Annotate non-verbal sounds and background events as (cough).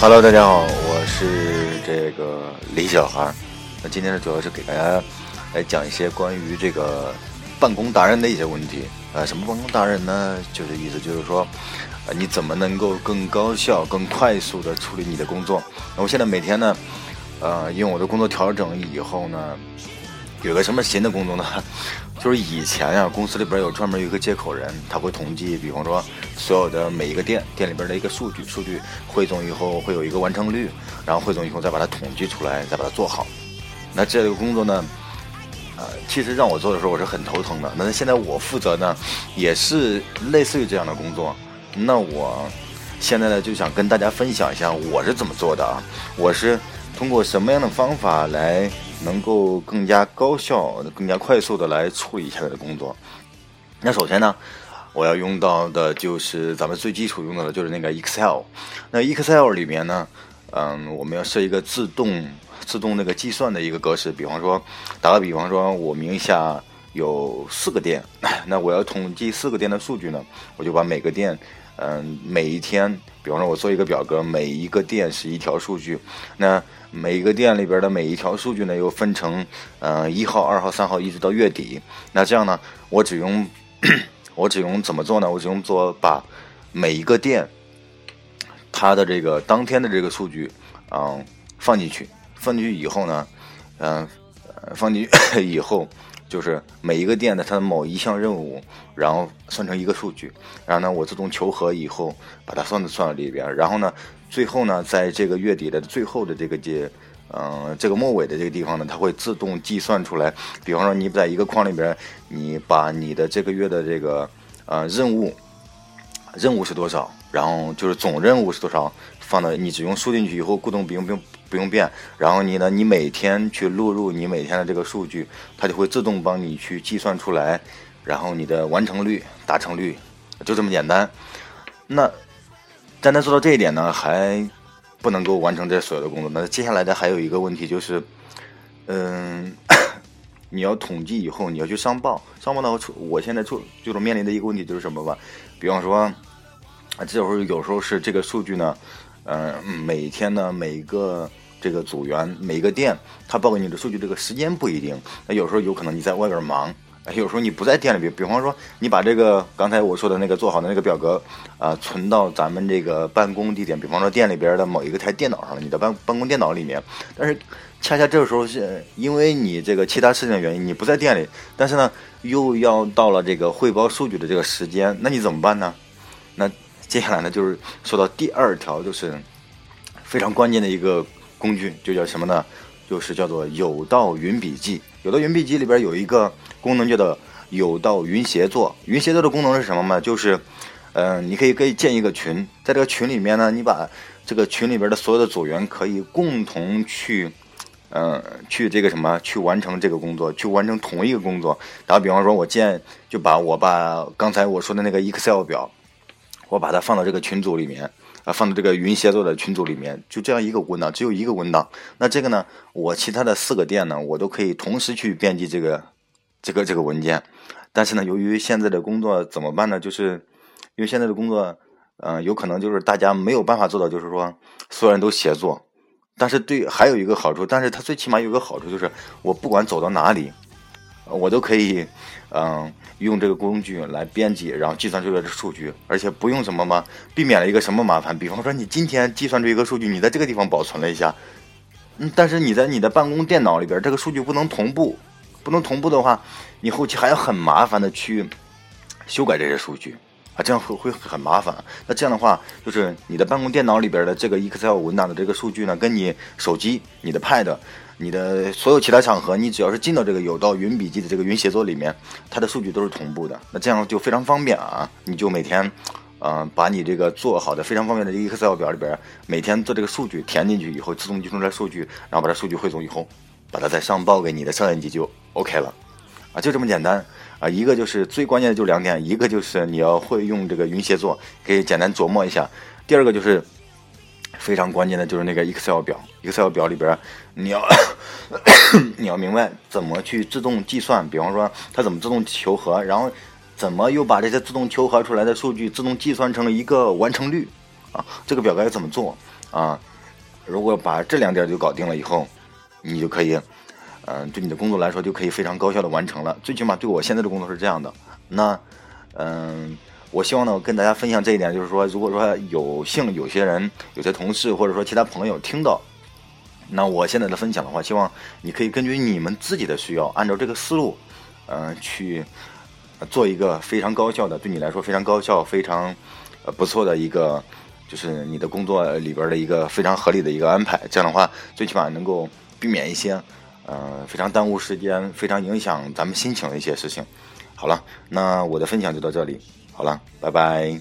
Hello，大家好，我是这个李小孩。那今天呢，主要是给大家来讲一些关于这个办公达人的一些问题。呃，什么办公达人呢？就是意思就是说，呃，你怎么能够更高效、更快速的处理你的工作？那我现在每天呢，呃，因为我的工作调整以后呢。有个什么新的工作呢？(laughs) 就是以前呀，公司里边有专门有一个接口人，他会统计，比方说所有的每一个店店里边的一个数据，数据汇总以后会有一个完成率，然后汇总以后再把它统计出来，再把它做好。那这个工作呢，呃，其实让我做的时候我是很头疼的。那现在我负责呢，也是类似于这样的工作。那我现在呢就想跟大家分享一下我是怎么做的啊，我是通过什么样的方法来。能够更加高效、更加快速的来处理现在的工作。那首先呢，我要用到的就是咱们最基础用到的就是那个 Excel。那 Excel 里面呢，嗯，我们要设一个自动、自动那个计算的一个格式。比方说，打个比方说，我名下有四个店，(coughs) 那我要统计四个店的数据呢，我就把每个店。嗯，每一天，比方说，我做一个表格，每一个店是一条数据。那每一个店里边的每一条数据呢，又分成嗯一号、二号、三号，一直到月底。那这样呢，我只用 (coughs) 我只用怎么做呢？我只用做把每一个店它的这个当天的这个数据嗯放进去，放进去以后呢，嗯放进去 (coughs) 以后。就是每一个店的它的某一项任务，然后算成一个数据，然后呢，我自动求和以后把它算到算到里边，然后呢，最后呢，在这个月底的最后的这个节，嗯，这个末尾的这个地方呢，它会自动计算出来。比方说，你在一个框里边，你把你的这个月的这个呃任务，任务是多少，然后就是总任务是多少，放到你只用输进去以后，固动不用不用。不用变，然后你呢？你每天去录入你每天的这个数据，它就会自动帮你去计算出来，然后你的完成率、达成率就这么简单。那单单做到这一点呢，还不能够完成这所有的工作。那接下来的还有一个问题就是，嗯，(coughs) 你要统计以后，你要去上报，上报呢，我我现在出就是面临的一个问题就是什么吧？比方说，啊，这会儿有时候是这个数据呢，嗯，每天呢，每个。这个组员每个店，他报给你的数据这个时间不一定。那有时候有可能你在外边忙，有时候你不在店里边。比方说，你把这个刚才我说的那个做好的那个表格，啊，存到咱们这个办公地点，比方说店里边的某一个台电脑上了，你的办办公电脑里面。但是恰恰这个时候是因为你这个其他事情的原因，你不在店里，但是呢，又要到了这个汇报数据的这个时间，那你怎么办呢？接下来呢，就是说到第二条，就是非常关键的一个。工具就叫什么呢？就是叫做有道云笔记。有道云笔记里边有一个功能叫做有道云协作。云协作的功能是什么呢？就是，嗯，你可以可以建一个群，在这个群里面呢，你把这个群里边的所有的组员可以共同去，嗯，去这个什么，去完成这个工作，去完成同一个工作。打个比方说，我建就把我把刚才我说的那个 Excel 表，我把它放到这个群组里面。啊，放到这个云协作的群组里面，就这样一个文档，只有一个文档。那这个呢，我其他的四个店呢，我都可以同时去编辑这个，这个这个文件。但是呢，由于现在的工作怎么办呢？就是因为现在的工作，嗯，有可能就是大家没有办法做到，就是说所有人都协作。但是对，还有一个好处，但是它最起码有个好处，就是我不管走到哪里。我都可以，嗯，用这个工具来编辑，然后计算出来的数据，而且不用什么嘛，避免了一个什么麻烦。比方说，你今天计算出一个数据，你在这个地方保存了一下，嗯，但是你在你的办公电脑里边，这个数据不能同步，不能同步的话，你后期还要很麻烦的去修改这些数据啊，这样会会很麻烦。那这样的话，就是你的办公电脑里边的这个 Excel 文档的这个数据呢，跟你手机、你的 Pad。你的所有其他场合，你只要是进到这个有道云笔记的这个云协作里面，它的数据都是同步的。那这样就非常方便啊！你就每天，嗯，把你这个做好的非常方便的 Excel 表里边，每天做这个数据填进去以后，自动计算出来数据，然后把这数据汇总以后，把它再上报给你的上一级就 OK 了，啊，就这么简单啊！一个就是最关键的就两点，一个就是你要会用这个云协作，可以简单琢磨一下；第二个就是。非常关键的就是那个 Excel 表，Excel 表里边你要 (coughs) 你要明白怎么去自动计算，比方说它怎么自动求和，然后怎么又把这些自动求和出来的数据自动计算成了一个完成率啊？这个表该怎么做啊？如果把这两点就搞定了以后，你就可以，嗯，对你的工作来说就可以非常高效的完成了。最起码对我现在的工作是这样的。那，嗯，我希望呢跟大家分享这一点，就是说，如果说有幸有些人、有些同事或者说其他朋友听到，那我现在的分享的话，希望你可以根据你们自己的需要，按照这个思路，嗯，去做一个非常高效的，对你来说非常高效、非常呃不错的一个。就是你的工作里边的一个非常合理的一个安排，这样的话，最起码能够避免一些，呃，非常耽误时间、非常影响咱们心情的一些事情。好了，那我的分享就到这里，好了，拜拜。